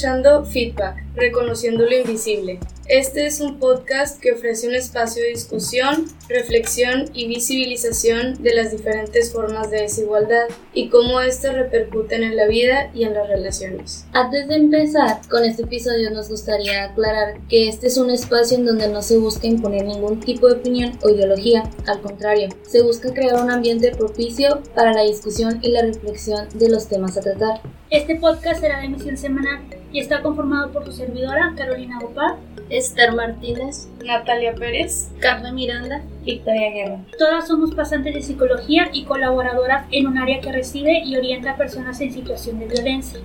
escuchando Feedback, reconociendo lo invisible. Este es un podcast que ofrece un espacio de discusión, reflexión y visibilización de las diferentes formas de desigualdad y cómo éstas repercuten en la vida y en las relaciones. Antes de empezar con este episodio nos gustaría aclarar que este es un espacio en donde no se busca imponer ningún tipo de opinión o ideología, al contrario, se busca crear un ambiente propicio para la discusión y la reflexión de los temas a tratar. Este podcast será de emisión semanal y está conformado por su servidora, Carolina Gopar, Esther Martínez, Natalia Pérez, Carmen Miranda, Victoria Guerra. Todas somos pasantes de psicología y colaboradoras en un área que recibe y orienta a personas en situación de violencia.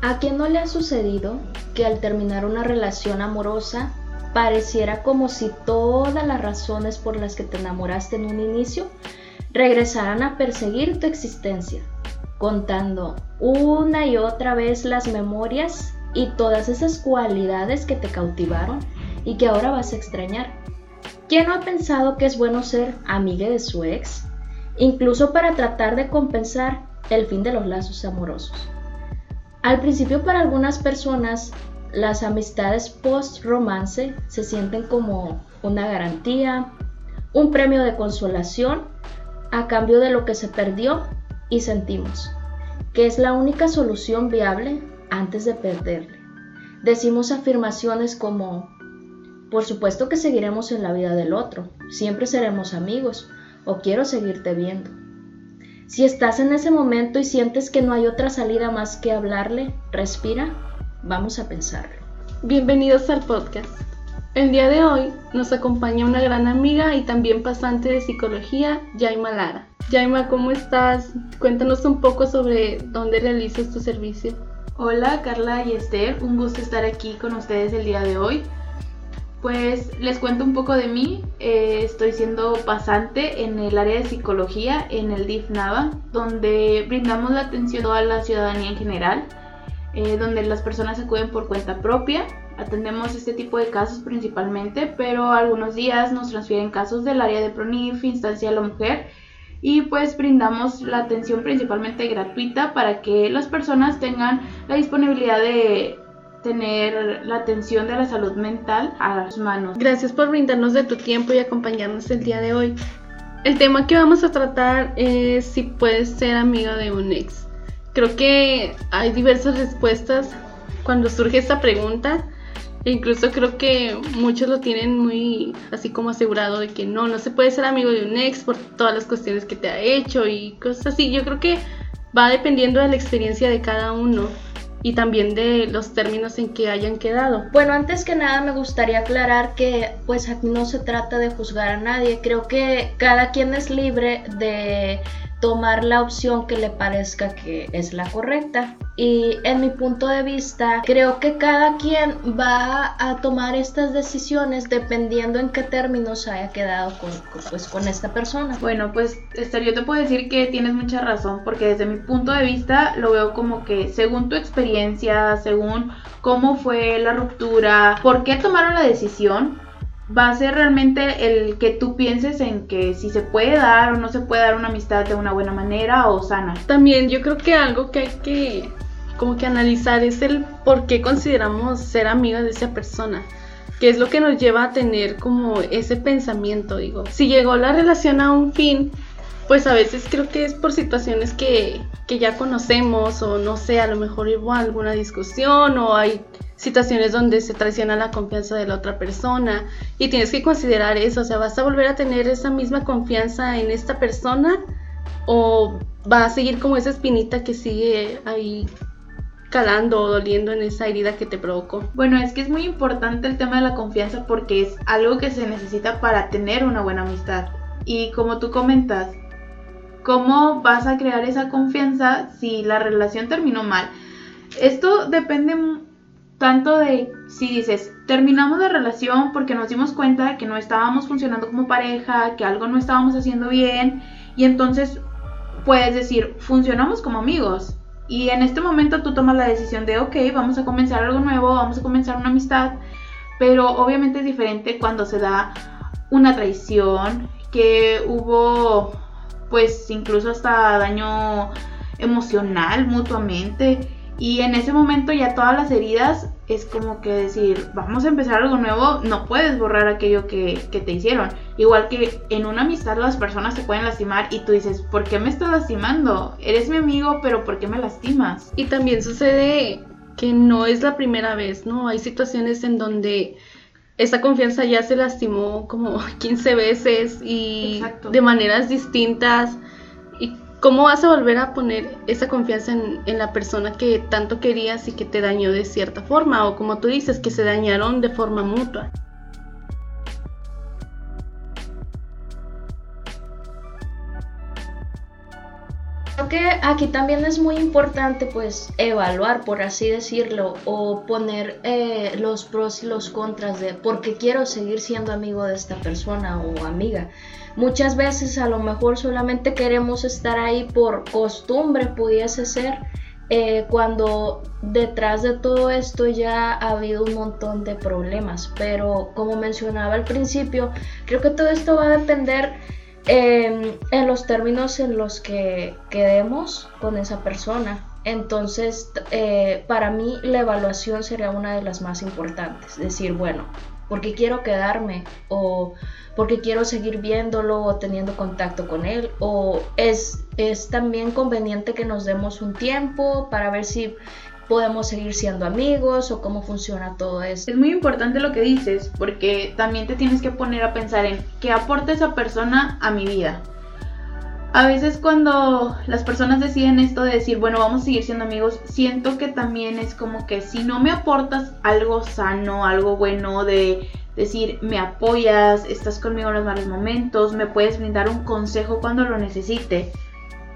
¿A quién no le ha sucedido que al terminar una relación amorosa pareciera como si todas las razones por las que te enamoraste en un inicio regresaran a perseguir tu existencia, contando una y otra vez las memorias y todas esas cualidades que te cautivaron y que ahora vas a extrañar. ¿Quién no ha pensado que es bueno ser amiga de su ex? Incluso para tratar de compensar el fin de los lazos amorosos. Al principio para algunas personas las amistades post-romance se sienten como una garantía, un premio de consolación a cambio de lo que se perdió y sentimos, que es la única solución viable antes de perderle. Decimos afirmaciones como, por supuesto que seguiremos en la vida del otro, siempre seremos amigos o quiero seguirte viendo. Si estás en ese momento y sientes que no hay otra salida más que hablarle, respira, vamos a pensarlo. Bienvenidos al podcast. El día de hoy nos acompaña una gran amiga y también pasante de psicología, Yaima Lara. Yaima, ¿cómo estás? Cuéntanos un poco sobre dónde realizas tu servicio. Hola Carla y Esther, un gusto estar aquí con ustedes el día de hoy. Pues les cuento un poco de mí. Eh, estoy siendo pasante en el área de psicología en el DIF Nava, donde brindamos la atención a la ciudadanía en general, eh, donde las personas acuden por cuenta propia Atendemos este tipo de casos principalmente, pero algunos días nos transfieren casos del área de PRONIF, instancia a la mujer, y pues brindamos la atención principalmente gratuita para que las personas tengan la disponibilidad de tener la atención de la salud mental a sus manos. Gracias por brindarnos de tu tiempo y acompañarnos el día de hoy. El tema que vamos a tratar es si puedes ser amiga de un ex. Creo que hay diversas respuestas cuando surge esta pregunta. Incluso creo que muchos lo tienen muy así como asegurado de que no, no se puede ser amigo de un ex por todas las cuestiones que te ha hecho y cosas así. Yo creo que va dependiendo de la experiencia de cada uno y también de los términos en que hayan quedado. Bueno, antes que nada me gustaría aclarar que pues aquí no se trata de juzgar a nadie, creo que cada quien es libre de tomar la opción que le parezca que es la correcta. Y en mi punto de vista, creo que cada quien va a tomar estas decisiones dependiendo en qué términos haya quedado con, pues, con esta persona. Bueno, pues Esther, yo te puedo decir que tienes mucha razón, porque desde mi punto de vista lo veo como que según tu experiencia, según cómo fue la ruptura, por qué tomaron la decisión, va a ser realmente el que tú pienses en que si se puede dar o no se puede dar una amistad de una buena manera o sana. También yo creo que algo que hay que como que analizar es el por qué consideramos ser amigos de esa persona. ¿Qué es lo que nos lleva a tener como ese pensamiento? Digo, si llegó la relación a un fin, pues a veces creo que es por situaciones que, que ya conocemos o no sé, a lo mejor hubo alguna discusión o hay situaciones donde se traiciona la confianza de la otra persona y tienes que considerar eso, o sea, ¿vas a volver a tener esa misma confianza en esta persona o va a seguir como esa espinita que sigue ahí calando o doliendo en esa herida que te provocó? Bueno, es que es muy importante el tema de la confianza porque es algo que se necesita para tener una buena amistad. Y como tú comentas, ¿cómo vas a crear esa confianza si la relación terminó mal? Esto depende tanto de si dices, terminamos la relación porque nos dimos cuenta de que no estábamos funcionando como pareja, que algo no estábamos haciendo bien, y entonces puedes decir, funcionamos como amigos. Y en este momento tú tomas la decisión de, ok, vamos a comenzar algo nuevo, vamos a comenzar una amistad, pero obviamente es diferente cuando se da una traición, que hubo pues incluso hasta daño emocional mutuamente. Y en ese momento ya todas las heridas es como que decir, vamos a empezar algo nuevo, no puedes borrar aquello que, que, te hicieron. Igual que en una amistad las personas se pueden lastimar y tú dices, ¿por qué me estás lastimando? Eres mi amigo, pero ¿por qué me lastimas? Y también sucede que no es la primera vez, ¿no? Hay situaciones en donde esa confianza ya se lastimó como 15 veces y de maneras distintas. ¿Y cómo vas a volver a poner esa confianza en, en, la persona que tanto querías y que te dañó de cierta forma? O como tú dices, que se dañaron de forma mutua. Que aquí también es muy importante pues evaluar, por así decirlo, o poner eh, los pros y los contras de por qué quiero seguir siendo amigo de esta persona o amiga. Muchas veces a lo mejor solamente queremos estar ahí por costumbre, pudiese ser, eh, cuando detrás de todo esto ya ha habido un montón de problemas. Pero como mencionaba al principio, creo que todo esto va a depender Em, en los términos en los que quedemos con esa persona. Entonces, eh, para mí la evaluación sería una de las más importantes. Decir, bueno, porque quiero quedarme o porque quiero seguir viéndolo o teniendo contacto con él o es, es también conveniente que nos demos un tiempo para ver si podemos seguir siendo amigos o cómo funciona todo esto. Es muy importante lo que dices porque también te tienes que poner a pensar en qué aporta esa persona a mi vida. A veces cuando las personas deciden esto de decir, bueno, vamos a seguir siendo amigos, siento que también es como que si no me aportas algo sano, algo bueno de decir, me apoyas, estás conmigo en los malos momentos, me puedes brindar un consejo cuando lo necesite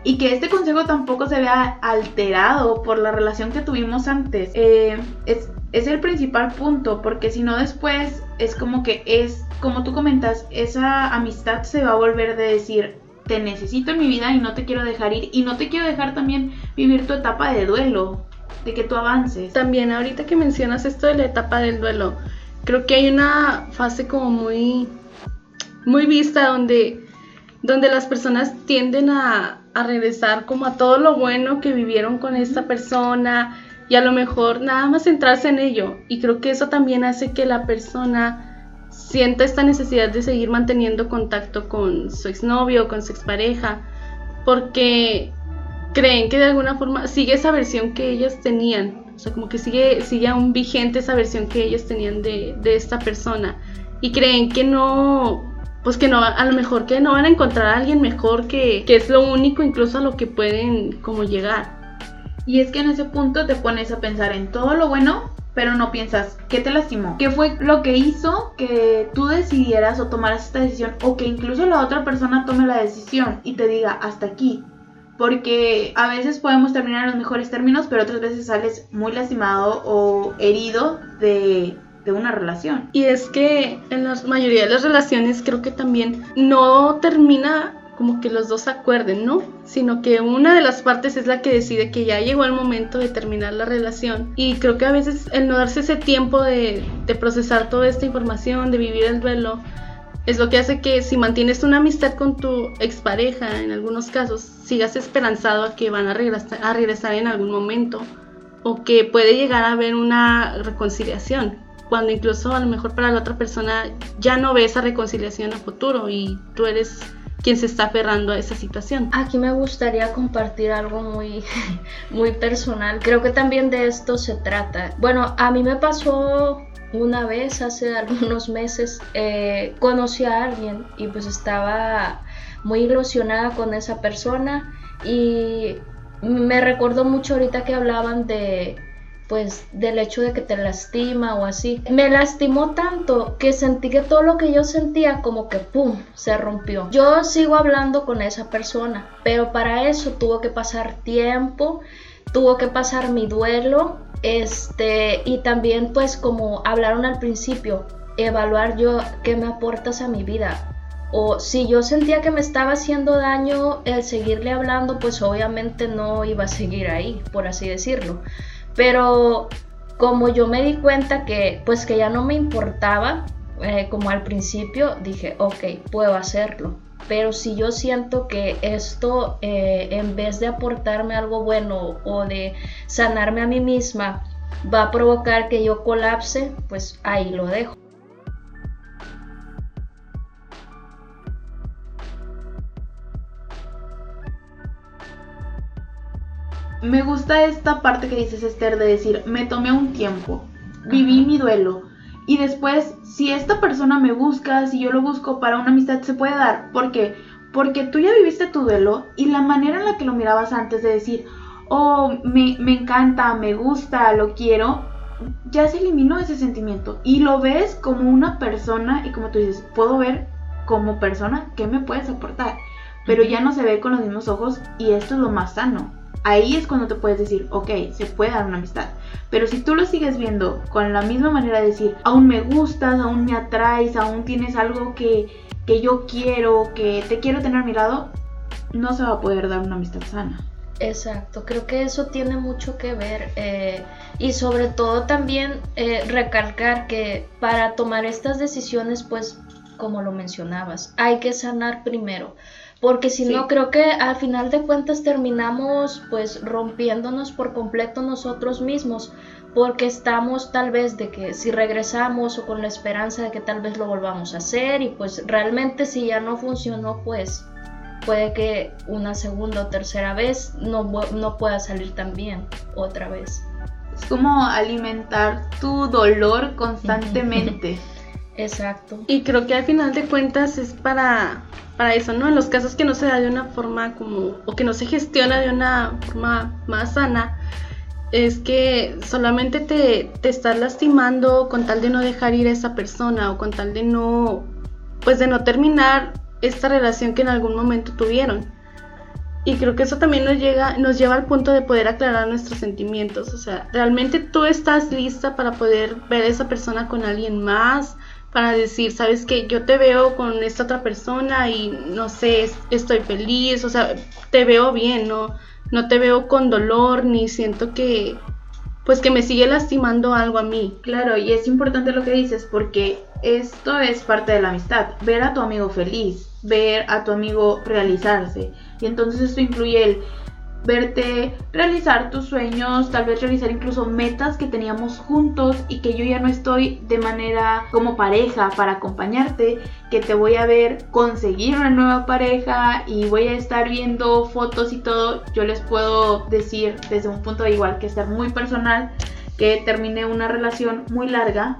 y que este consejo tampoco se vea alterado por la relación que tuvimos antes. Eh, es, es, el principal punto, porque si no después es como que es, como tú comentas, esa amistad se va a volver de decir, te necesito en mi vida y no te quiero dejar ir y no te quiero dejar también vivir tu etapa de duelo, de que tú avances. También ahorita que mencionas esto de la etapa del duelo, creo que hay una fase como muy, muy vista donde, donde las personas tienden a a regresar como a todo lo bueno que vivieron con esta persona y a lo mejor nada más centrarse en ello. Y creo que eso también hace que la persona sienta esta necesidad de seguir manteniendo contacto con su exnovio o con su expareja, porque creen que de alguna forma sigue esa versión que ellos tenían, o sea, como que sigue, sigue aún vigente esa versión que ellos tenían de, de esta persona y creen que no, pues que no, a lo mejor que no van a encontrar a alguien mejor que, que es lo único incluso a lo que pueden como llegar. Y es que en ese punto te pones a pensar en todo lo bueno, pero no piensas qué te lastimó, qué fue lo que hizo que tú decidieras o tomaras esta decisión o que incluso la otra persona tome la decisión y te diga hasta aquí. Porque a veces podemos terminar en los mejores términos, pero otras veces sales muy lastimado o herido de de una relación. Y es que en la mayoría de las relaciones creo que también no termina como que los dos acuerden, ¿no? Sino que una de las partes es la que decide que ya llegó el momento de terminar la relación. Y creo que a veces el no darse ese tiempo de, procesar toda esta información, de vivir el duelo, es lo que hace que si mantienes una amistad con tu expareja, en algunos casos, sigas esperanzado a que van a regresar, a regresar en algún momento o que puede llegar a haber una reconciliación cuando incluso a lo mejor para la otra persona ya no ve esa reconciliación a futuro y tú eres quien se está aferrando a esa situación. Aquí me gustaría compartir algo muy, muy personal. Creo que también de esto se trata. Bueno, a mí me pasó una vez, hace algunos meses, eh, conocí a alguien y pues estaba muy ilusionada con esa persona y me recuerdo mucho ahorita que hablaban de pues del hecho de que te lastima o así. Me lastimó tanto que sentí que todo lo que yo sentía como que pum, se rompió. Yo sigo hablando con esa persona, pero para eso tuvo que pasar tiempo, tuvo que pasar mi duelo, este, y también pues como hablaron al principio, evaluar yo qué me aportas a mi vida. O si yo sentía que me estaba haciendo daño el seguirle hablando, pues obviamente no iba a seguir ahí, por así decirlo. Pero como yo me di cuenta que pues que ya no me importaba, eh, como al principio dije, ok, puedo hacerlo. pero si yo siento que esto eh, en vez de aportarme algo bueno o de sanarme a mí misma va a provocar que yo colapse, pues ahí lo dejo. Me gusta esta parte que dices Esther de decir, me tomé un tiempo, viví mi duelo y después si esta persona me busca, si yo lo busco para una amistad se puede dar. ¿Por qué? Porque tú ya viviste tu duelo y la manera en la que lo mirabas antes de decir, oh, me, me encanta, me gusta, lo quiero, ya se eliminó ese sentimiento y lo ves como una persona y como tú dices, puedo ver como persona qué me puedes aportar, pero ya no se ve con los mismos ojos y esto es lo más sano ahí es cuando te puedes decir, ok, se puede dar una amistad. Pero si tú lo sigues viendo con la misma manera de decir, aún me gustas, aún me atraes, aún tienes algo que, que yo quiero, que te quiero tener a mi lado, no se va a poder dar una amistad sana. Exacto, creo que eso tiene mucho que ver eh, y sobre todo también eh, recalcar que para tomar estas decisiones, pues como lo mencionabas, hay que sanar primero porque si no creo que al final de cuentas terminamos pues rompiéndonos por completo nosotros mismos porque estamos tal vez de que si regresamos o con la esperanza de que tal vez lo volvamos a hacer y pues realmente si ya no funcionó pues puede que una segunda o tercera vez no, no pueda salir tan bien otra vez. Es como alimentar tu dolor constantemente. Exacto. Y creo que al final de cuentas es para para eso, ¿no? En los casos que no se da de una forma como, o que no se gestiona de una forma más sana, es que solamente te, te estás lastimando con tal de no dejar ir a esa persona o con tal de no, pues de no terminar esta relación que en algún momento tuvieron. Y creo que eso también nos, llega, nos lleva al punto de poder aclarar nuestros sentimientos. O sea, ¿realmente tú estás lista para poder ver a esa persona con alguien más? Para decir, sabes que yo te veo con esta otra persona y no sé, estoy feliz, o sea, te veo bien, no, no te veo con dolor ni siento que, pues que me sigue lastimando algo a mí. Claro, y es importante lo que dices porque esto es parte de la amistad, ver a tu amigo feliz, ver a tu amigo realizarse. Y entonces esto incluye el verte realizar tus sueños, tal vez realizar incluso metas que teníamos juntos y que yo ya no estoy de manera como pareja para acompañarte, que te voy a ver conseguir una nueva pareja y voy a estar viendo fotos y todo, yo les puedo decir desde un punto de igual que ser muy personal que terminé una relación muy larga.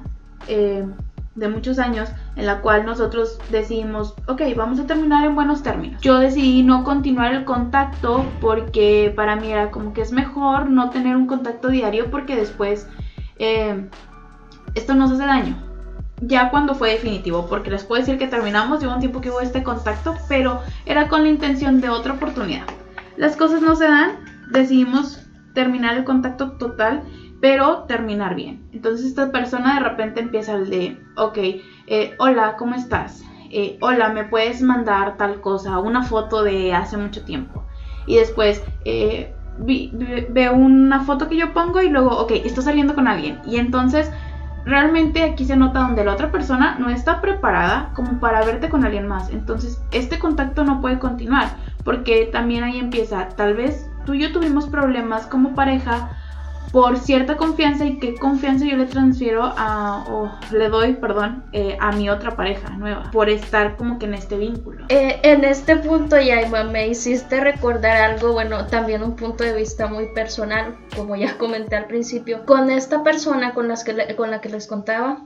Eh, de muchos años en la cual nosotros decidimos, ok, vamos a terminar en buenos términos. Yo decidí no continuar el contacto porque para mí era como que es mejor no tener un contacto diario porque después eh, esto nos hace daño. Ya cuando fue definitivo, porque les puedo decir que terminamos, llevo un tiempo que hubo este contacto, pero era con la intención de otra oportunidad. Las cosas no se dan, decidimos terminar el contacto total pero terminar bien. Entonces esta persona de repente empieza el de, ok, eh, hola, ¿cómo estás? Eh, hola, ¿me puedes mandar tal cosa? Una foto de hace mucho tiempo. Y después eh, veo una foto que yo pongo y luego, ok, estoy saliendo con alguien. Y entonces realmente aquí se nota donde la otra persona no está preparada como para verte con alguien más. Entonces este contacto no puede continuar porque también ahí empieza, tal vez tú y yo tuvimos problemas como pareja por cierta confianza y qué confianza yo le transfiero a, o le doy, perdón, eh, a mi otra pareja nueva, por estar como que en este vínculo. Eh, en este punto, Yaima, me hiciste recordar algo, bueno, también un punto de vista muy personal, como ya comenté al principio, con esta persona con, las que con la que les contaba.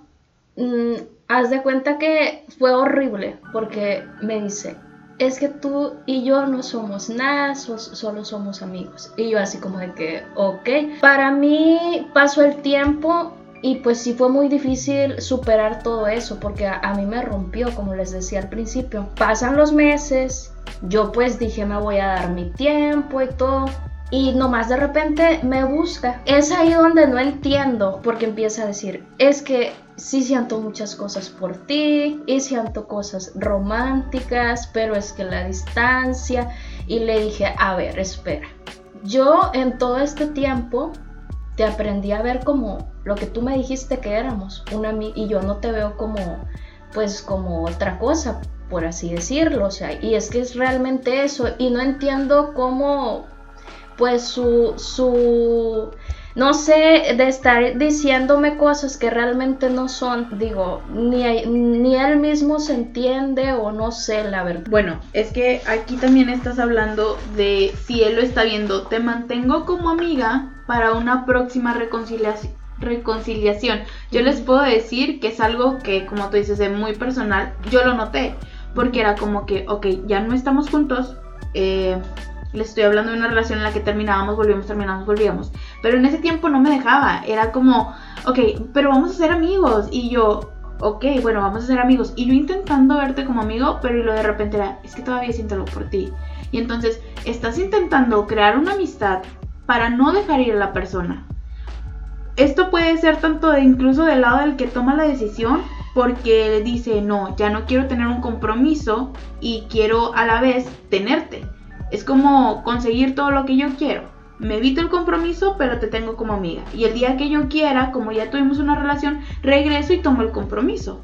Mm, haz de cuenta que fue horrible porque me dice, es que tú y yo no somos nada, solo somos amigos. Y yo así como de que, ok. Para mí pasó el tiempo y pues sí fue muy difícil superar todo eso porque a, a, mí me rompió, como les decía al principio. Pasan los meses, yo pues dije me voy a dar mi tiempo y todo. Y nomás de repente me busca. Es ahí donde no entiendo porque empieza a decir, es que sí siento muchas cosas por ti y siento cosas románticas, pero es que la distancia y le dije, a ver, espera. Yo en todo este tiempo te aprendí a ver como lo que tú me dijiste que éramos, una y yo no te veo como pues como otra cosa, por así decirlo, o sea, y es que es realmente eso, y no entiendo cómo, pues su, su, no sé, de estar diciéndome cosas que realmente no son, digo, ni, ni él mismo se entiende o no sé, la verdad. Bueno, es que aquí también estás hablando de si él lo está viendo, te mantengo como amiga para una próxima reconciliación reconciliación. Yo les puedo decir que es algo que, como tú dices, es muy personal. Yo lo noté, porque era como que, ok, ya no estamos juntos. Eh, les estoy hablando de una relación en la que terminábamos, volvíamos, terminábamos, volvíamos. Pero en ese tiempo no me dejaba. Era como, ok, pero vamos a ser amigos. Y yo, ok, bueno, vamos a ser amigos. Y yo intentando verte como amigo, pero y lo de repente era, es que todavía siento algo por ti. Y entonces estás intentando crear una amistad para no dejar ir a la persona. Esto puede ser tanto de, incluso del lado del que toma la decisión, porque dice, no, ya no quiero tener un compromiso y quiero a la vez tenerte. Es como conseguir todo lo que yo quiero. Me evito el compromiso, pero te tengo como amiga. Y el día que yo quiera, como ya tuvimos una relación, regreso y tomo el compromiso.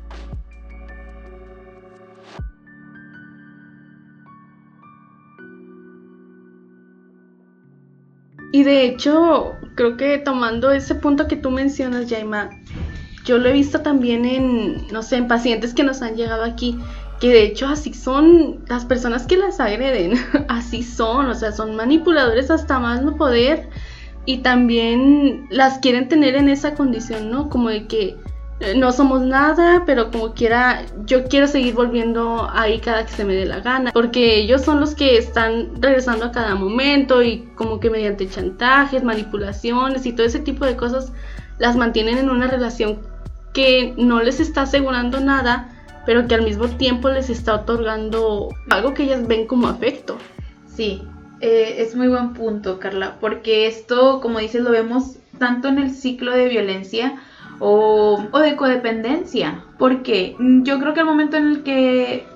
Y de hecho, creo que tomando ese punto que tú mencionas, Jaima, yo lo he visto también en, no sé, en pacientes que nos han llegado aquí, que de hecho así son las personas que las agreden, así son, o sea, son manipuladores hasta más no poder y también las quieren tener en esa condición, ¿no? Como de que eh, no somos nada, pero como quiera, yo quiero seguir volviendo ahí cada que se me dé la gana, porque ellos son los que están regresando a cada momento y como que mediante chantajes, manipulaciones y todo ese tipo de cosas las mantienen en una relación que no les está asegurando nada, pero que al mismo tiempo les está otorgando algo que ellas ven como afecto. Sí, eh, es muy buen punto, Carla, porque esto, como dices, lo vemos tanto en el ciclo de violencia, o, de codependencia. Porque yo creo que el momento en el que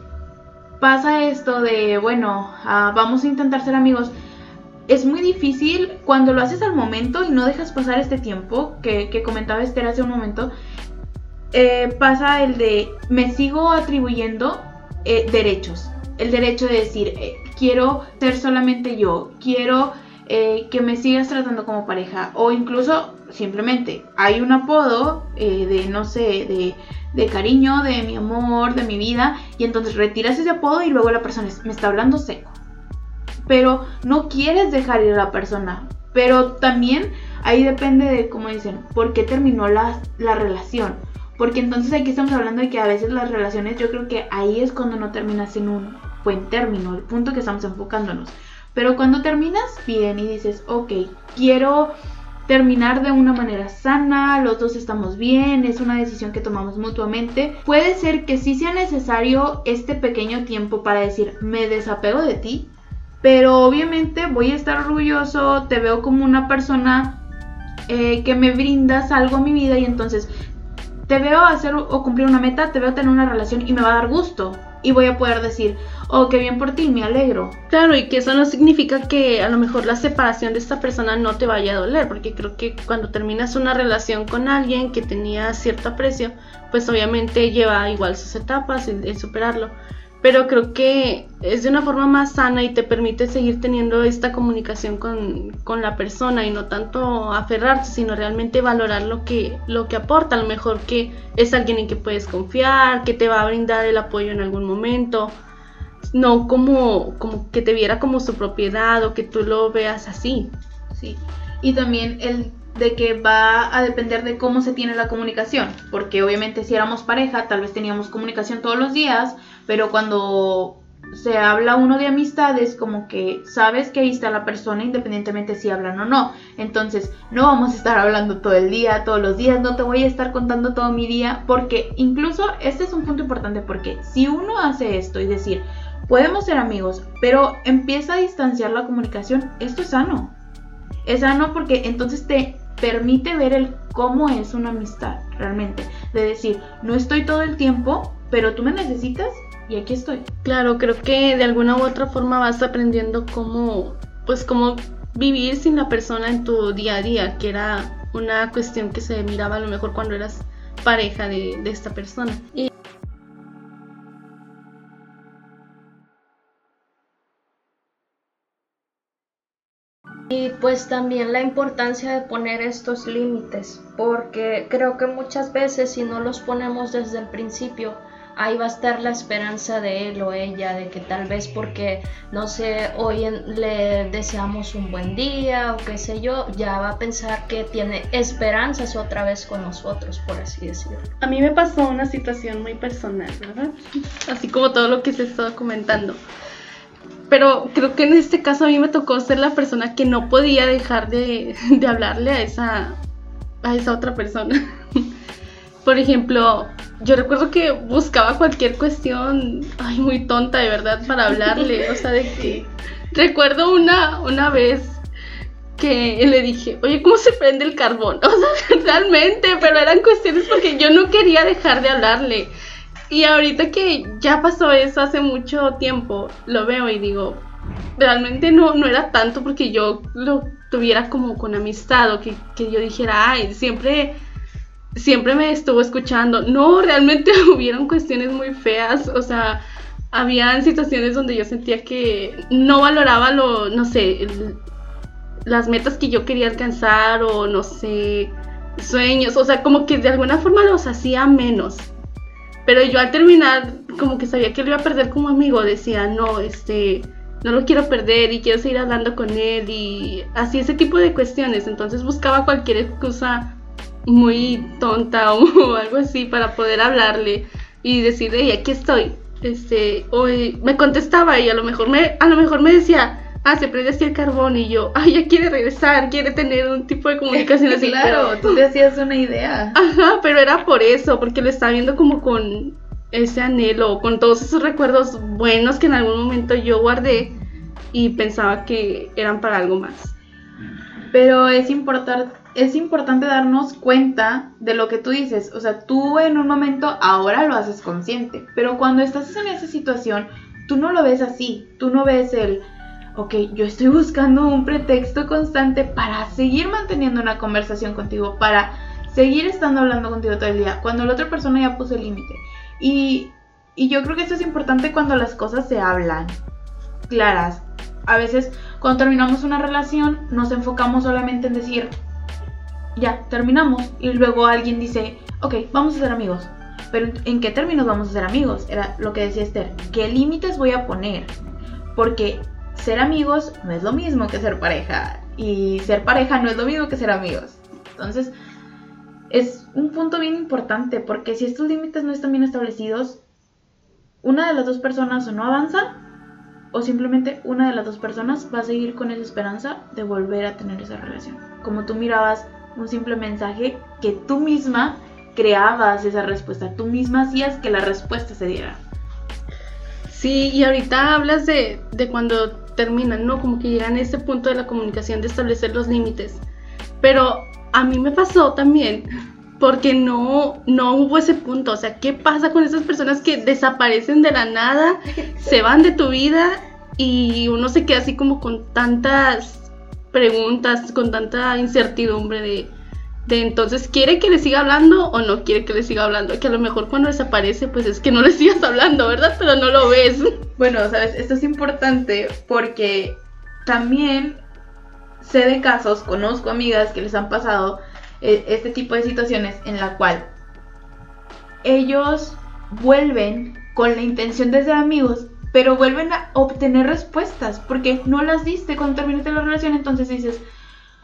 pasa esto de, bueno, ah, vamos a intentar ser amigos, es muy difícil cuando lo haces al momento y no dejas pasar este tiempo que, comentaba Esther hace un momento. Eh, pasa el de me sigo atribuyendo eh, derechos. El derecho de decir, eh, quiero ser solamente yo, quiero que me sigas tratando como pareja o incluso simplemente hay un apodo de, no sé, de, cariño, de mi amor, de mi vida, y entonces retiras ese apodo y luego la persona me está hablando seco. Pero no quieres dejar ir a la persona. Pero también ahí depende de, como dicen, por qué terminó la, la relación. Porque entonces aquí estamos hablando de que a veces las relaciones, yo creo que ahí es cuando no terminas en un buen término, el punto que estamos enfocándonos. Pero cuando terminas bien y dices, ok, quiero terminar de una manera sana, los dos estamos bien, es una decisión que tomamos mutuamente. Puede ser que sí sea necesario este pequeño tiempo para decir, me desapego de ti, pero obviamente voy a estar orgulloso, te veo como una persona eh, que me brindas algo a mi vida y entonces te veo hacer o cumplir una meta, te veo tener una relación y me va a dar gusto y voy a poder decir, oh, qué bien por ti, me alegro. Claro, y que eso no significa que a lo mejor la separación de esta persona no te vaya a doler, porque creo que cuando terminas una relación con alguien que tenía cierto aprecio, pues obviamente lleva igual sus etapas, el, superarlo pero creo que es de una forma más sana y te permite seguir teniendo esta comunicación con, con, la persona y no tanto aferrarse, sino realmente valorar lo que, lo que aporta. A lo mejor que es alguien en que puedes confiar, que te va a brindar el apoyo en algún momento, no como, como que te viera como su propiedad o que tú lo veas así. Sí, y también el de que va a depender de cómo se tiene la comunicación, porque obviamente si éramos pareja, tal vez teníamos comunicación todos los días, pero cuando se habla uno de amistades, como que sabes que ahí está la persona independientemente si hablan o no. Entonces, no vamos a estar hablando todo el día, todos los días, no te voy a estar contando todo mi día, porque incluso este es un punto importante, porque si uno hace esto y decir, podemos ser amigos, pero empieza a distanciar la comunicación, esto es sano. Es sano porque entonces te permite ver el cómo es una amistad realmente. De decir, no estoy todo el tiempo, pero tú me necesitas y aquí estoy. Claro, creo que de alguna u otra forma vas aprendiendo cómo, pues cómo vivir sin la persona en tu día a día, que era una cuestión que se miraba a lo mejor cuando eras pareja de, esta persona. Y pues también la importancia de poner estos límites, porque creo que muchas veces si no los ponemos desde el principio, ahí va a estar la esperanza de él o ella, de que tal vez porque, no sé, hoy le deseamos un buen día o qué sé yo, ya va a pensar que tiene esperanzas otra vez con nosotros, por así decirlo. A mí me pasó una situación muy personal, ¿verdad? Así como todo lo que se está comentando. Pero creo que en este caso a mí me tocó ser la persona que no podía dejar de, de hablarle a esa, a esa otra persona. Por ejemplo, yo recuerdo que buscaba cualquier cuestión, ay, muy tonta de verdad, para hablarle. O sea, de que. Recuerdo una, una vez que le dije, oye, ¿cómo se prende el carbón? O sea, realmente, pero eran cuestiones porque yo no quería dejar de hablarle. Y ahorita que ya pasó eso hace mucho tiempo, lo veo y digo, realmente no, no era tanto porque yo lo tuviera como con amistad o que, que yo dijera, ay, siempre siempre me estuvo escuchando. No, realmente hubieron cuestiones muy feas, o sea, habían situaciones donde yo sentía que no valoraba lo, no sé, las metas que yo quería alcanzar o no sé, sueños, o sea, como que de alguna forma los hacía menos. Pero yo al terminar, como que sabía que lo iba a perder como amigo, decía, no, este, no lo quiero perder y quiero seguir hablando con él y así ese tipo de cuestiones. Entonces buscaba cualquier excusa muy tonta o algo así para poder hablarle y decirle, aquí estoy. Este, hoy me contestaba y a lo mejor me, a lo mejor me decía, ah, se prende así el carbón y yo, ay, ya quiere regresar, quiere tener un tipo de comunicación así. claro, tú te hacías una idea. Ajá, pero era por eso, porque lo estaba viendo como con ese anhelo, con todos esos recuerdos buenos que en algún momento yo guardé y pensaba que eran para algo más. Pero es importante es importante darnos cuenta de lo que tú dices. O sea, tú en un momento ahora lo haces consciente, pero cuando estás en esa situación, tú no lo ves así. Tú no ves el, ok, yo estoy buscando un pretexto constante para seguir manteniendo una conversación contigo, para seguir estando hablando contigo todo el día, cuando la otra persona ya puso el límite. Y, y yo creo que esto es importante cuando las cosas se hablan claras. A veces cuando terminamos una relación nos enfocamos solamente en decir, ya, terminamos. Y luego alguien dice, ok, vamos a ser amigos. Pero ¿en qué términos vamos a ser amigos? Era lo que decía Esther. ¿Qué límites voy a poner? Porque ser amigos no es lo mismo que ser pareja. Y ser pareja no es lo mismo que ser amigos. Entonces, es un punto bien importante porque si estos límites no están bien establecidos, una de las dos personas o no avanza o simplemente una de las dos personas va a seguir con esa esperanza de volver a tener esa relación. Como tú mirabas un simple mensaje que tú misma creabas esa respuesta, tú misma hacías que la respuesta se diera. Sí, y ahorita hablas de, de cuando terminan, ¿no? Como que llegan a ese punto de la comunicación de establecer los límites. Pero a mí me pasó también porque no, no hubo ese punto. O sea, ¿qué pasa con esas personas que desaparecen de la nada, se van de tu vida y uno se queda así como con tantas preguntas, con tanta incertidumbre de, de entonces, ¿quiere que le siga hablando o no quiere que le siga hablando? Que a lo mejor cuando desaparece, pues es que no le sigas hablando, ¿verdad? Pero no lo ves. Bueno, sabes, esto es importante porque también sé de casos, conozco amigas que les han pasado eh, este tipo de situaciones en la cual ellos vuelven con la intención de ser amigos, pero vuelven a obtener respuestas porque no las diste cuando terminaste la relación, entonces dices,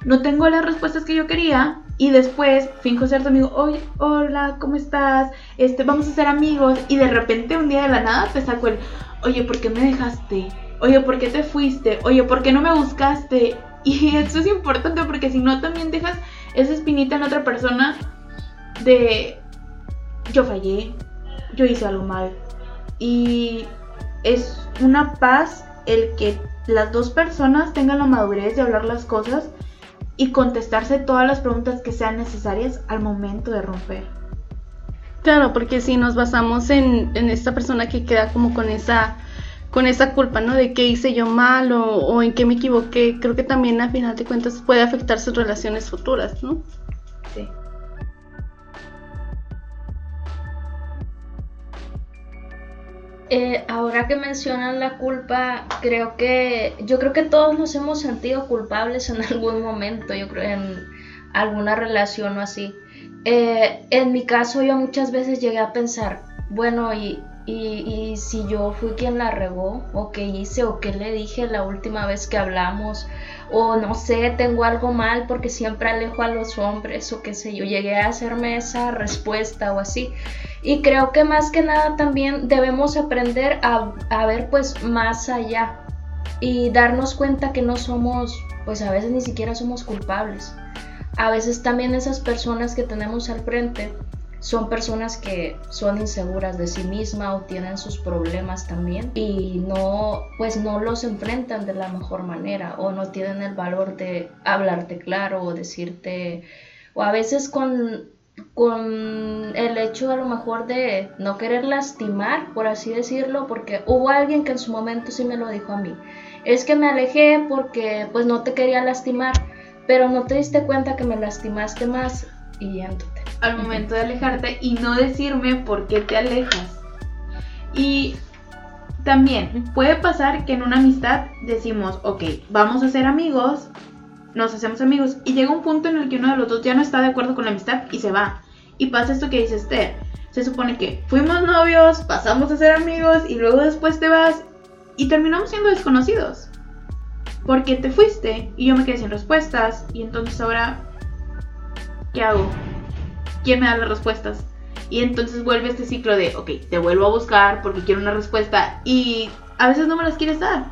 no tengo las respuestas que yo quería y después finjo ser tu amigo, oye, hola, ¿cómo estás? Este, vamos a ser amigos y de repente un día de la nada te saco el, oye, ¿por qué me dejaste? Oye, ¿por qué te fuiste? Oye, ¿por qué no me buscaste? Y eso es importante porque si no también dejas esa espinita en otra persona de yo fallé, yo hice algo mal. Y es una paz el que las dos personas tengan la madurez de hablar las cosas y contestarse todas las preguntas que sean necesarias al momento de romper. Claro, porque si nos basamos en, esta persona que queda como con esa con esa culpa, ¿no? De qué hice yo mal o, o, en qué me equivoqué, creo que también a final de cuentas puede afectar sus relaciones futuras, ¿no? Sí. Eh, ahora que mencionan la culpa, creo que yo creo que todos nos hemos sentido culpables en algún momento, yo creo en alguna relación o así. Eh, en mi caso yo muchas veces llegué a pensar, bueno, y, y, si yo fui quien la regó, o qué hice, o qué le dije la última vez que hablamos, o no sé, tengo algo mal porque siempre alejo a los hombres, o qué sé yo, llegué a hacerme esa respuesta o así. Y creo que más que nada también debemos aprender a, a ver pues más allá y darnos cuenta que no somos, pues a veces ni siquiera somos culpables. A veces también esas personas que tenemos al frente son personas que son inseguras de sí mismas o tienen sus problemas también y no pues no los enfrentan de la mejor manera o no tienen el valor de hablarte claro o decirte o a veces con con el hecho a lo mejor de no querer lastimar, por así decirlo, porque hubo alguien que en su momento sí me lo dijo a mí. Es que me alejé porque pues no te quería lastimar, pero no te diste cuenta que me lastimaste más y yéndote al momento de alejarte y no decirme por qué te alejas. Y también puede pasar que en una amistad decimos, ok, vamos a ser amigos, nos hacemos amigos y llega un punto en el que uno de los dos ya no está de acuerdo con la amistad y se va. Y pasa esto que dice Esther. Se supone que fuimos novios, pasamos a ser amigos y luego después te vas y terminamos siendo desconocidos. Porque te fuiste y yo me quedé sin respuestas y entonces ahora, ¿qué hago? ¿Quién me da las respuestas? Y entonces vuelve este ciclo de, ok, te vuelvo a buscar porque quiero una respuesta y a veces no me las quieres dar.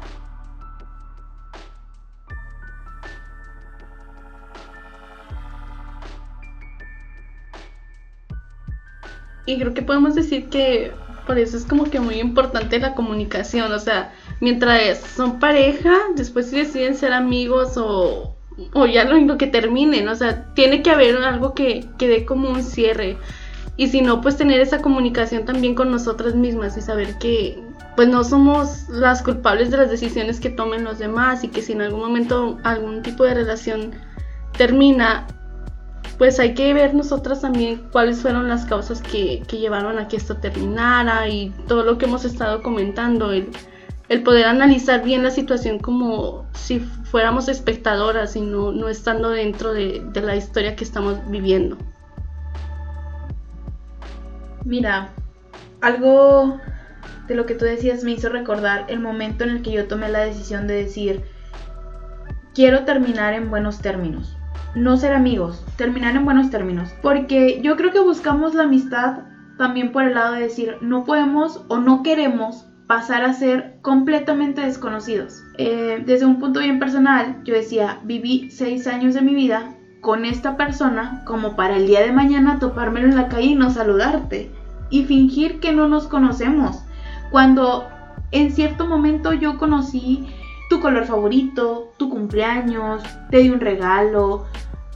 Y creo que podemos decir que por eso es como que muy importante la comunicación, o sea, mientras son pareja, después si deciden ser amigos o, o ya lo único que terminen, o sea, tiene que haber algo que, que dé como un cierre. Y si no, pues tener esa comunicación también con nosotras mismas y saber que pues no somos las culpables de las decisiones que tomen los demás y que si en algún momento algún tipo de relación termina, pues hay que ver nosotras también cuáles fueron las causas que, que llevaron a que esto terminara y todo lo que hemos estado comentando, el, el poder analizar bien la situación como si fuéramos espectadoras y no, no estando dentro de, de, la historia que estamos viviendo. Mira, algo de lo que tú decías me hizo recordar el momento en el que yo tomé la decisión de decir, quiero terminar en buenos términos. No ser amigos, terminar en buenos términos. Porque yo creo que buscamos la amistad también por el lado de decir, no podemos o no queremos pasar a ser completamente desconocidos. Eh, desde un punto bien personal, yo decía, viví seis años de mi vida con esta persona como para el día de mañana topármelo en la calle y no saludarte y fingir que no nos conocemos. Cuando en cierto momento yo conocí tu color favorito, tu cumpleaños, te di un regalo,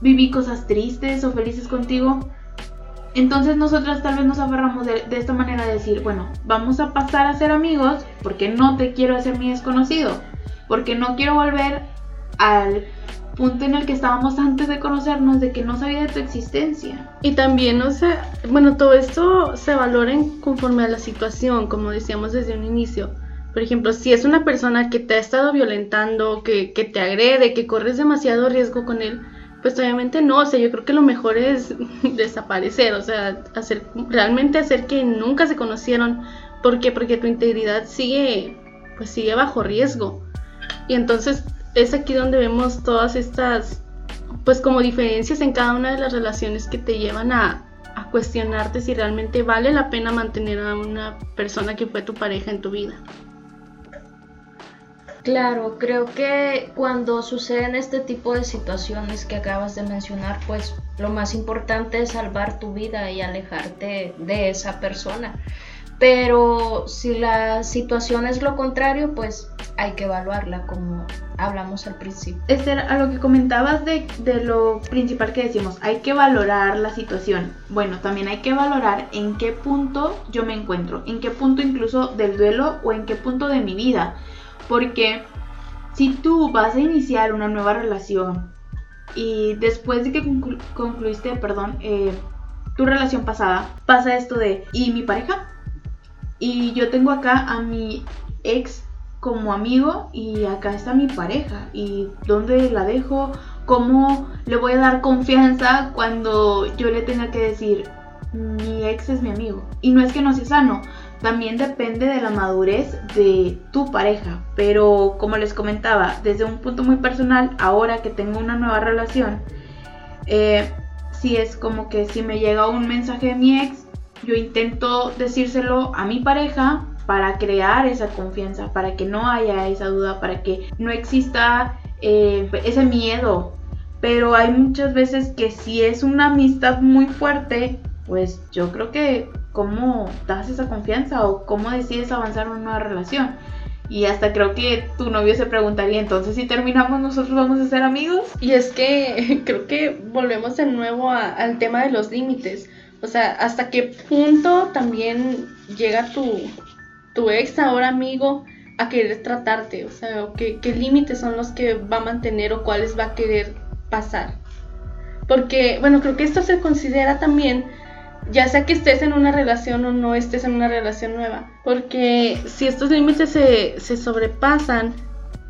viví cosas tristes o felices contigo, entonces nosotras tal vez nos aferramos de, esta manera de decir, bueno, vamos a pasar a ser amigos porque no te quiero hacer mi desconocido, porque no quiero volver al punto en el que estábamos antes de conocernos, de que no sabía de tu existencia. Y también, o sea, bueno, todo esto se valora en conforme a la situación, como decíamos desde un inicio. Por ejemplo, si es una persona que te ha estado violentando, que, que te agrede, que corres demasiado riesgo con él, pues obviamente no, o sea, yo creo que lo mejor es desaparecer, o sea, hacer realmente hacer que nunca se conocieron, ¿por qué? Porque tu integridad sigue pues sigue bajo riesgo. Y entonces es aquí donde vemos todas estas pues como diferencias en cada una de las relaciones que te llevan a, a cuestionarte si realmente vale la pena mantener a una persona que fue tu pareja en tu vida. Claro, creo que cuando suceden este tipo de situaciones que acabas de mencionar, pues lo más importante es salvar tu vida y alejarte de esa persona. Pero si la situación es lo contrario, pues hay que evaluarla como hablamos al principio. Esther, a lo que comentabas de, de, lo principal que decimos, hay que valorar la situación. Bueno, también hay que valorar en qué punto yo me encuentro, en qué punto incluso del duelo o en qué punto de mi vida. Porque si tú vas a iniciar una nueva relación y después de que concluiste, perdón, eh, tu relación pasada, pasa esto de, ¿y mi pareja? y yo tengo acá a mi ex como amigo y acá está mi pareja y dónde la dejo, cómo le voy a dar confianza cuando yo le tenga que decir mi ex es mi amigo. Y no es que no sea sano, también depende de la madurez de tu pareja. Pero como les comentaba, desde un punto muy personal, ahora que tengo una nueva relación, eh, si es como que si me llega un mensaje de mi ex, yo intento decírselo a mi pareja para crear esa confianza, para que no haya esa duda, para que no exista eh, ese miedo. Pero hay muchas veces que si es una amistad muy fuerte, pues yo creo que cómo das esa confianza o cómo decides avanzar en una nueva relación. Y hasta creo que tu novio se preguntaría, entonces si terminamos nosotros vamos a ser amigos. Y es que creo que volvemos de nuevo al tema de los límites. O sea, hasta qué punto también llega tu, tu ex ahora amigo a querer tratarte. O sea, qué, qué límites son los que va a mantener o cuáles va a querer pasar. Porque, bueno, creo que esto se considera también ya sea que estés en una relación o no estés en una relación nueva. Porque si estos límites se, se sobrepasan,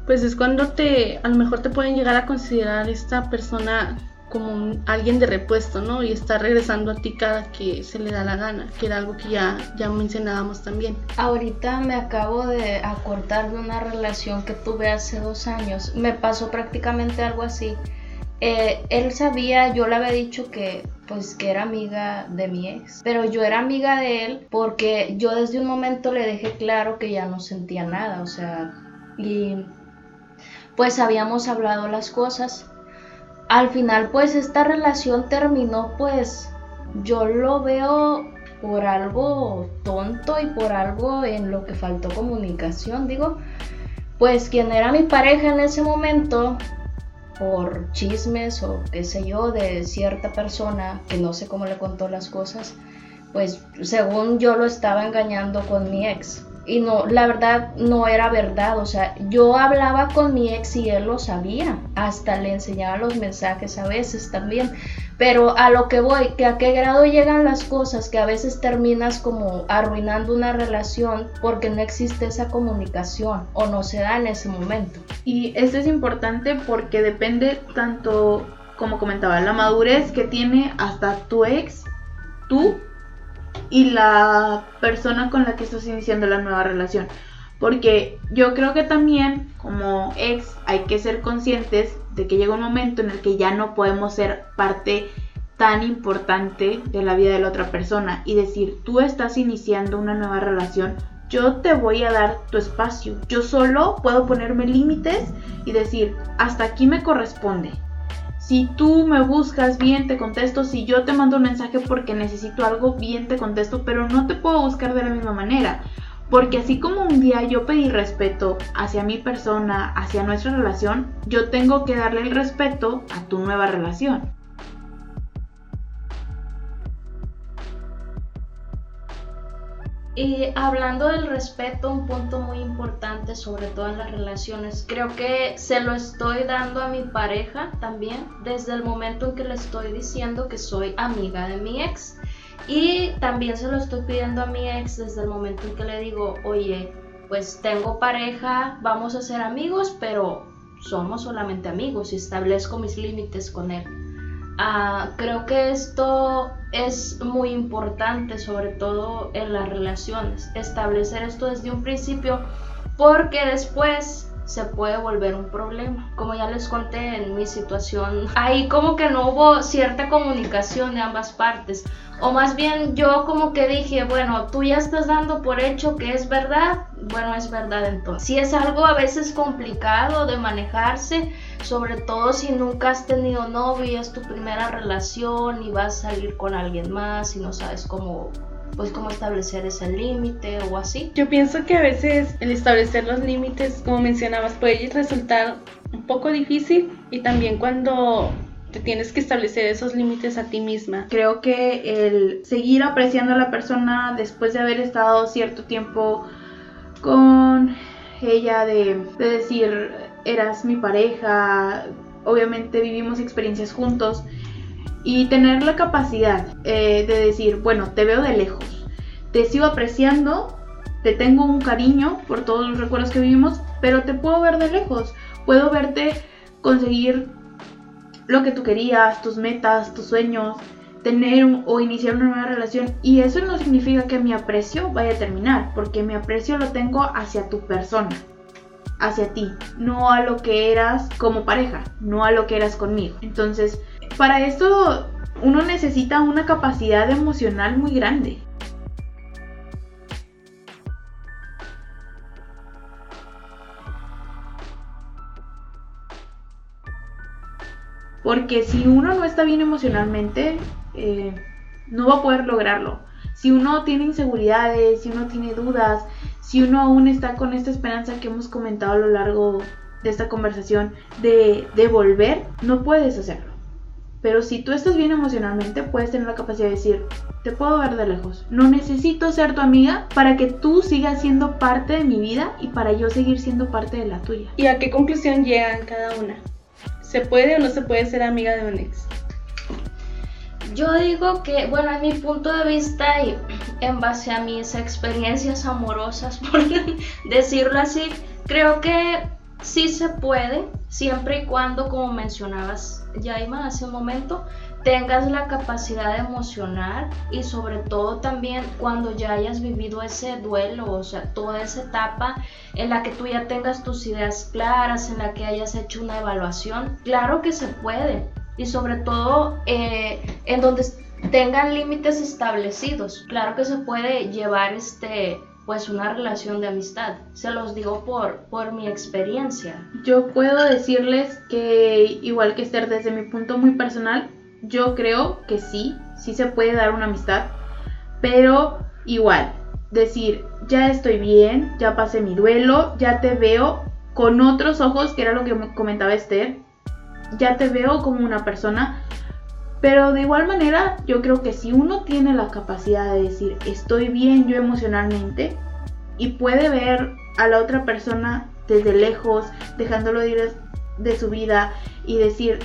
pues es cuando te, a lo mejor te pueden llegar a considerar esta persona como alguien de repuesto, ¿no? Y está regresando a ti cada que se le da la gana, que era algo que ya, ya mencionábamos también. Ahorita me acabo de acordar de una relación que tuve hace dos años. Me pasó prácticamente algo así. Eh, él sabía, yo le había dicho que pues que era amiga de mi ex, pero yo era amiga de él porque yo desde un momento le dejé claro que ya no sentía nada, o sea, y pues habíamos hablado las cosas. Al final pues esta relación terminó pues yo lo veo por algo tonto y por algo en lo que faltó comunicación, digo, pues quien era mi pareja en ese momento por chismes o qué sé yo de cierta persona que no sé cómo le contó las cosas, pues según yo lo estaba engañando con mi ex. Y no, la verdad no era verdad, o sea, yo hablaba con mi ex y él lo sabía, hasta le enseñaba los mensajes a veces también, pero a lo que voy, que a qué grado llegan las cosas que a veces terminas como arruinando una relación porque no existe esa comunicación o no se da en ese momento. Y esto es importante porque depende tanto, como comentaba, la madurez que tiene hasta tu ex, tú y la persona con la que estás iniciando la nueva relación. Porque yo creo que también como ex hay que ser conscientes de que llega un momento en el que ya no podemos ser parte tan importante de la vida de la otra persona y decir, tú estás iniciando una nueva relación, yo te voy a dar tu espacio. Yo solo puedo ponerme límites y decir, hasta aquí me corresponde. Si tú me buscas bien, te contesto. Si yo te mando un mensaje porque necesito algo, bien te contesto, pero no te puedo buscar de la misma manera. Porque así como un día yo pedí respeto hacia mi persona, hacia nuestra relación, yo tengo que darle el respeto a tu nueva relación. Y hablando del respeto, un punto muy importante, sobre todo en las relaciones, creo que se lo estoy dando a mi pareja también desde el momento en que le estoy diciendo que soy amiga de mi ex. Y también se lo estoy pidiendo a mi ex desde el momento en que le digo, oye, pues tengo pareja, vamos a ser amigos, pero somos solamente amigos y establezco mis límites con él. Ah, creo que esto es muy importante, sobre todo en las relaciones, establecer esto desde un principio, porque después se puede volver un problema. Como ya les conté en mi situación, ahí como que no hubo cierta comunicación de ambas partes. O más bien yo como que dije, bueno, tú ya estás dando por hecho que es verdad, bueno, es verdad entonces. Si es algo a veces complicado de manejarse, sobre todo si nunca has tenido novio es tu primera relación y vas a salir con alguien más y no sabes cómo pues cómo establecer ese límite o así. Yo pienso que a veces el establecer los límites, como mencionabas, puede resultar un poco difícil y también cuando te tienes que establecer esos límites a ti misma. Creo que el seguir apreciando a la persona después de haber estado cierto tiempo con ella, de, decir, eras mi pareja, obviamente vivimos experiencias juntos y tener la capacidad eh, de decir, bueno, te veo de lejos, te sigo apreciando, te tengo un cariño por todos los recuerdos que vivimos, pero te puedo ver de lejos. Puedo verte conseguir lo que tú querías, tus metas, tus sueños, tener o iniciar una nueva relación. Y eso no significa que mi aprecio vaya a terminar, porque mi aprecio lo tengo hacia tu persona, hacia ti, no a lo que eras como pareja, no a lo que eras conmigo. Entonces, para esto uno necesita una capacidad emocional muy grande. Porque si uno no está bien emocionalmente, eh, no va a poder lograrlo. Si uno tiene inseguridades, si uno tiene dudas, si uno aún está con esta esperanza que hemos comentado a lo largo de esta conversación de, de volver, no puedes hacerlo. Pero si tú estás bien emocionalmente, puedes tener la capacidad de decir, te puedo ver de lejos. No necesito ser tu amiga para que tú sigas siendo parte de mi vida y para yo seguir siendo parte de la tuya. ¿Y a qué conclusión llegan cada una? ¿Se puede o no se puede ser amiga de un ex? Yo digo que, bueno, en mi punto de vista y en base a mis experiencias amorosas, por decirlo así, creo que sí se puede, siempre y cuando, como mencionabas, Yaima, hace un momento, tengas la capacidad de emocionar y sobre todo también cuando ya hayas vivido ese duelo, o sea, toda esa etapa en la que tú ya tengas tus ideas claras, en la que hayas hecho una evaluación, claro que se puede. Y sobre todo eh, en donde tengan límites establecidos, claro que se puede llevar este pues una relación de amistad. Se los digo por, por mi experiencia. Yo puedo decirles que, igual que Esther, desde mi punto muy personal, yo creo que sí, sí se puede dar una amistad, pero igual, decir, ya estoy bien, ya pasé mi duelo, ya te veo con otros ojos, que era lo que comentaba Esther, ya te veo como una persona, pero de igual manera yo creo que si uno tiene la capacidad de decir, estoy bien yo emocionalmente, y puede ver a la otra persona desde lejos, dejándolo ir de su vida y decir,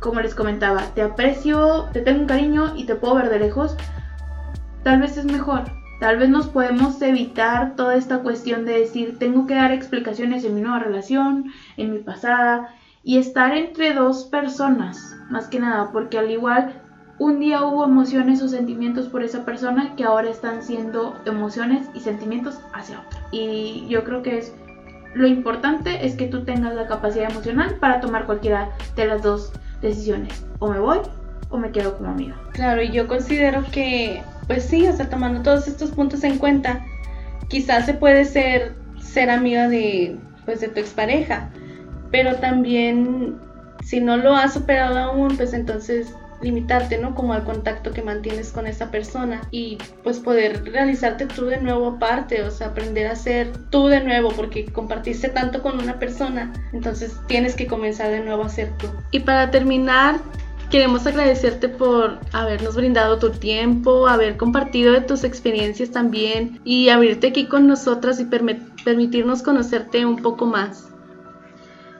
como les comentaba, te aprecio, te tengo un cariño y te puedo ver de lejos, tal vez es mejor. Tal vez nos podemos evitar toda esta cuestión de decir, tengo que dar explicaciones en mi nueva relación, en mi pasada, y estar entre dos personas, más que nada, porque al igual un día hubo emociones o sentimientos por esa persona que ahora están siendo emociones y sentimientos hacia otra. Y yo creo que es lo importante es que tú tengas la capacidad emocional para tomar cualquiera de las dos decisiones. O me voy o me quedo como amiga. Claro, y yo considero que, pues sí, o sea, tomando todos estos puntos en cuenta, quizás se puede ser, ser amiga de, pues, de tu expareja, pero también si no lo has superado aún, pues entonces limitarte, ¿no? Como al contacto que mantienes con esa persona y pues poder realizarte tú de nuevo aparte, o sea, aprender a ser tú de nuevo porque compartiste tanto con una persona, entonces tienes que comenzar de nuevo a ser tú. Y para terminar, queremos agradecerte por habernos brindado tu tiempo, haber compartido de tus experiencias también y abrirte aquí con nosotras y permitirnos conocerte un poco más.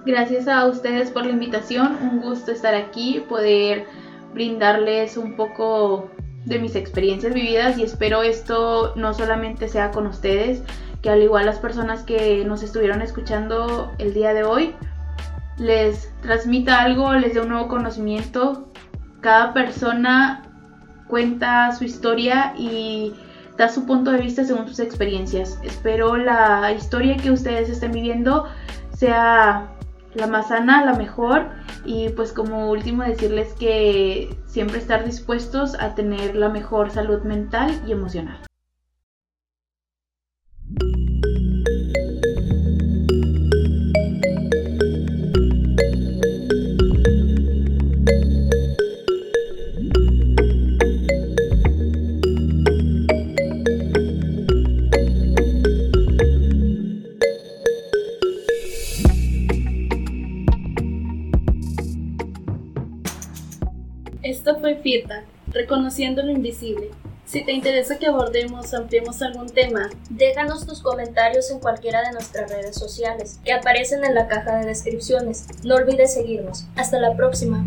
Gracias a ustedes por la invitación, un gusto estar aquí, poder brindarles un poco de mis experiencias vividas y espero esto no solamente sea con ustedes, que al igual las personas que nos estuvieron escuchando el día de hoy, les transmita algo, les dé un nuevo conocimiento. Cada persona cuenta su historia y da su punto de vista según sus experiencias. Espero la historia que ustedes estén viviendo sea la más sana, la mejor y pues como último decirles que siempre estar dispuestos a tener la mejor salud mental y emocional. Reconociendo lo invisible. Si te interesa que abordemos o ampliemos algún tema, déjanos tus comentarios en cualquiera de nuestras redes sociales que aparecen en la caja de descripciones. No olvides seguirnos. Hasta la próxima.